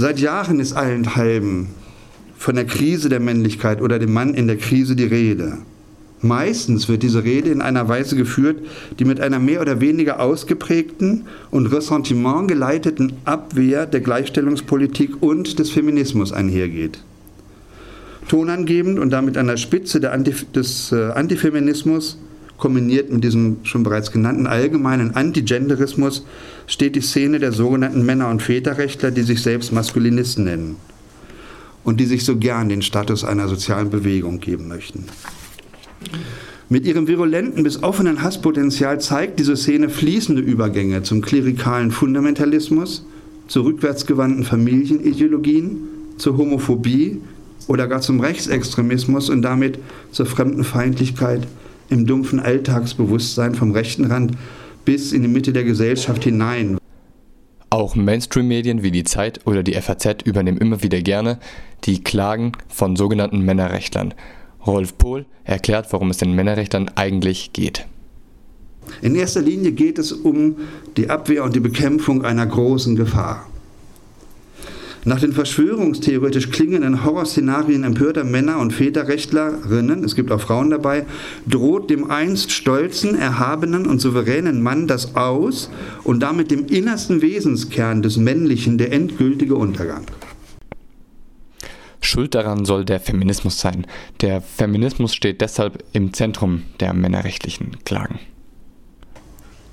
Seit Jahren ist allenthalben von der Krise der Männlichkeit oder dem Mann in der Krise die Rede. Meistens wird diese Rede in einer Weise geführt, die mit einer mehr oder weniger ausgeprägten und Ressentiment geleiteten Abwehr der Gleichstellungspolitik und des Feminismus einhergeht. Tonangebend und damit an der Spitze Antif des äh, Antifeminismus, kombiniert mit diesem schon bereits genannten allgemeinen Antigenderismus, steht die Szene der sogenannten Männer- und Väterrechtler, die sich selbst Maskulinisten nennen und die sich so gern den Status einer sozialen Bewegung geben möchten. Mit ihrem virulenten bis offenen Hasspotenzial zeigt diese Szene fließende Übergänge zum klerikalen Fundamentalismus, zu rückwärtsgewandten Familienideologien, zur Homophobie oder gar zum Rechtsextremismus und damit zur Fremdenfeindlichkeit im dumpfen Alltagsbewusstsein vom rechten Rand bis in die Mitte der Gesellschaft hinein. Auch Mainstream-Medien wie die Zeit oder die FAZ übernehmen immer wieder gerne die Klagen von sogenannten Männerrechtlern Rolf Pohl erklärt, worum es den Männerrechtern eigentlich geht. In erster Linie geht es um die Abwehr und die Bekämpfung einer großen Gefahr. Nach den verschwörungstheoretisch klingenden Horrorszenarien empörter Männer- und Väterrechtlerinnen, es gibt auch Frauen dabei, droht dem einst stolzen, erhabenen und souveränen Mann das Aus und damit dem innersten Wesenskern des Männlichen der endgültige Untergang. Schuld daran soll der Feminismus sein. Der Feminismus steht deshalb im Zentrum der männerrechtlichen Klagen.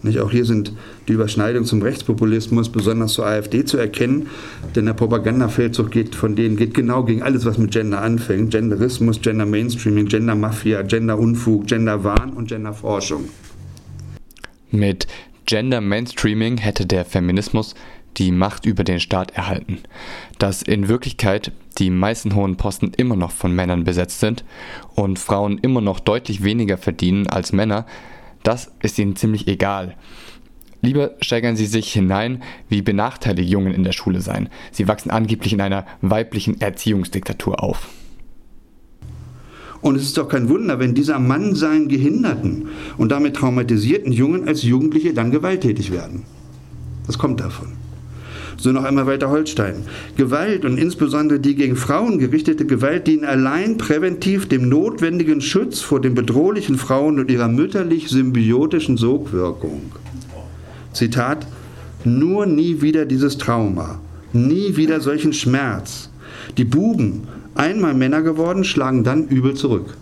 Nicht? Auch hier sind die Überschneidungen zum Rechtspopulismus, besonders zur AfD, zu erkennen, denn der Propagandafeldzug geht von denen geht genau gegen alles, was mit Gender anfängt. Genderismus, Gender Mainstreaming, Gender Mafia, Gender Unfug, Gender Wahn und Gender Forschung. Mit Gender Mainstreaming hätte der Feminismus die Macht über den Staat erhalten. Dass in Wirklichkeit die meisten hohen Posten immer noch von Männern besetzt sind und Frauen immer noch deutlich weniger verdienen als Männer, das ist ihnen ziemlich egal. Lieber steigern sie sich hinein, wie benachteiligt Jungen in der Schule seien. Sie wachsen angeblich in einer weiblichen Erziehungsdiktatur auf. Und es ist doch kein Wunder, wenn dieser Mann seinen gehinderten und damit traumatisierten Jungen als Jugendliche dann gewalttätig werden. Das kommt davon. So noch einmal weiter Holstein. Gewalt und insbesondere die gegen Frauen gerichtete Gewalt dienen allein präventiv dem notwendigen Schutz vor den bedrohlichen Frauen und ihrer mütterlich-symbiotischen Sogwirkung. Zitat, nur nie wieder dieses Trauma, nie wieder solchen Schmerz. Die Buben, einmal Männer geworden, schlagen dann übel zurück.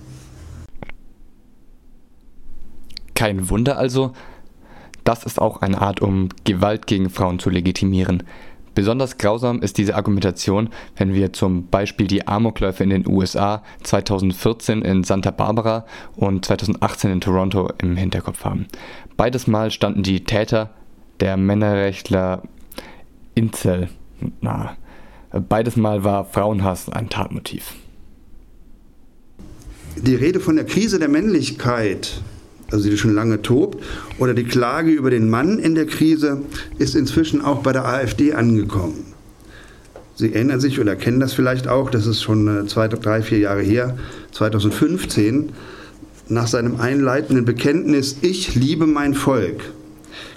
Kein Wunder also, das ist auch eine Art, um Gewalt gegen Frauen zu legitimieren. Besonders grausam ist diese Argumentation, wenn wir zum Beispiel die Amokläufe in den USA 2014 in Santa Barbara und 2018 in Toronto im Hinterkopf haben. Beides Mal standen die Täter, der Männerrechtler Incel, na, beides Mal war Frauenhass ein Tatmotiv. Die Rede von der Krise der Männlichkeit also die schon lange tobt, oder die Klage über den Mann in der Krise ist inzwischen auch bei der AfD angekommen. Sie erinnern sich oder kennen das vielleicht auch, das ist schon äh, zwei, drei, vier Jahre her, 2015, nach seinem einleitenden Bekenntnis Ich liebe mein Volk,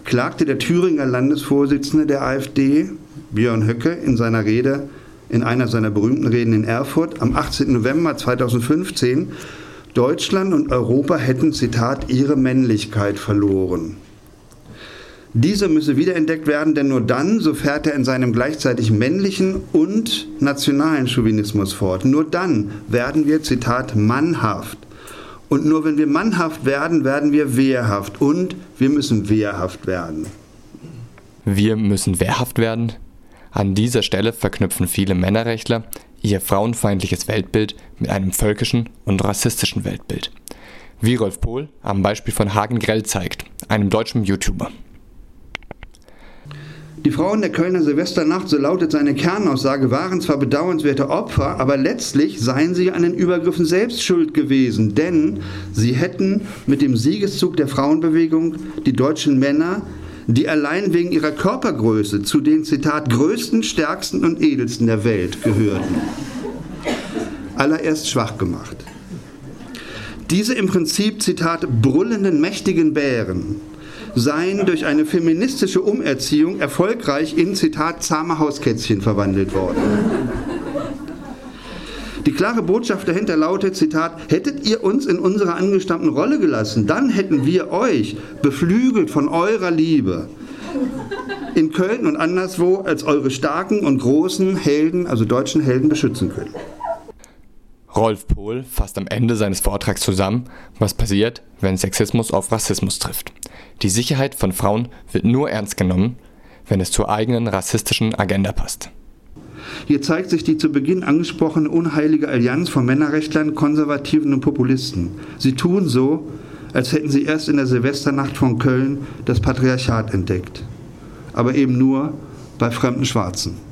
klagte der Thüringer Landesvorsitzende der AfD, Björn Höcke, in seiner Rede, in einer seiner berühmten Reden in Erfurt am 18. November 2015 Deutschland und Europa hätten, Zitat, ihre Männlichkeit verloren. Diese müsse wiederentdeckt werden, denn nur dann, so fährt er in seinem gleichzeitig männlichen und nationalen Chauvinismus fort, nur dann werden wir, Zitat, mannhaft. Und nur wenn wir mannhaft werden, werden wir wehrhaft. Und wir müssen wehrhaft werden. Wir müssen wehrhaft werden? An dieser Stelle verknüpfen viele Männerrechtler ihr frauenfeindliches Weltbild mit einem völkischen und rassistischen Weltbild. Wie Rolf Pohl am Beispiel von Hagen Grell zeigt, einem deutschen YouTuber. Die Frauen der Kölner Silvesternacht, so lautet seine Kernaussage, waren zwar bedauernswerte Opfer, aber letztlich seien sie an den Übergriffen selbst schuld gewesen, denn sie hätten mit dem Siegeszug der Frauenbewegung die deutschen Männer die allein wegen ihrer Körpergröße zu den, Zitat, größten, stärksten und edelsten der Welt gehörten. Allererst schwach gemacht. Diese im Prinzip, Zitat, brüllenden, mächtigen Bären seien durch eine feministische Umerziehung erfolgreich in, Zitat, zahme Hauskätzchen verwandelt worden. Die klare Botschaft dahinter lautet, Zitat, hättet ihr uns in unserer angestammten Rolle gelassen, dann hätten wir euch, beflügelt von eurer Liebe, in Köln und anderswo als eure starken und großen Helden, also deutschen Helden, beschützen können. Rolf Pohl fasst am Ende seines Vortrags zusammen, was passiert, wenn Sexismus auf Rassismus trifft. Die Sicherheit von Frauen wird nur ernst genommen, wenn es zur eigenen rassistischen Agenda passt. Hier zeigt sich die zu Beginn angesprochene unheilige Allianz von Männerrechtlern, Konservativen und Populisten. Sie tun so, als hätten sie erst in der Silvesternacht von Köln das Patriarchat entdeckt. Aber eben nur bei fremden Schwarzen.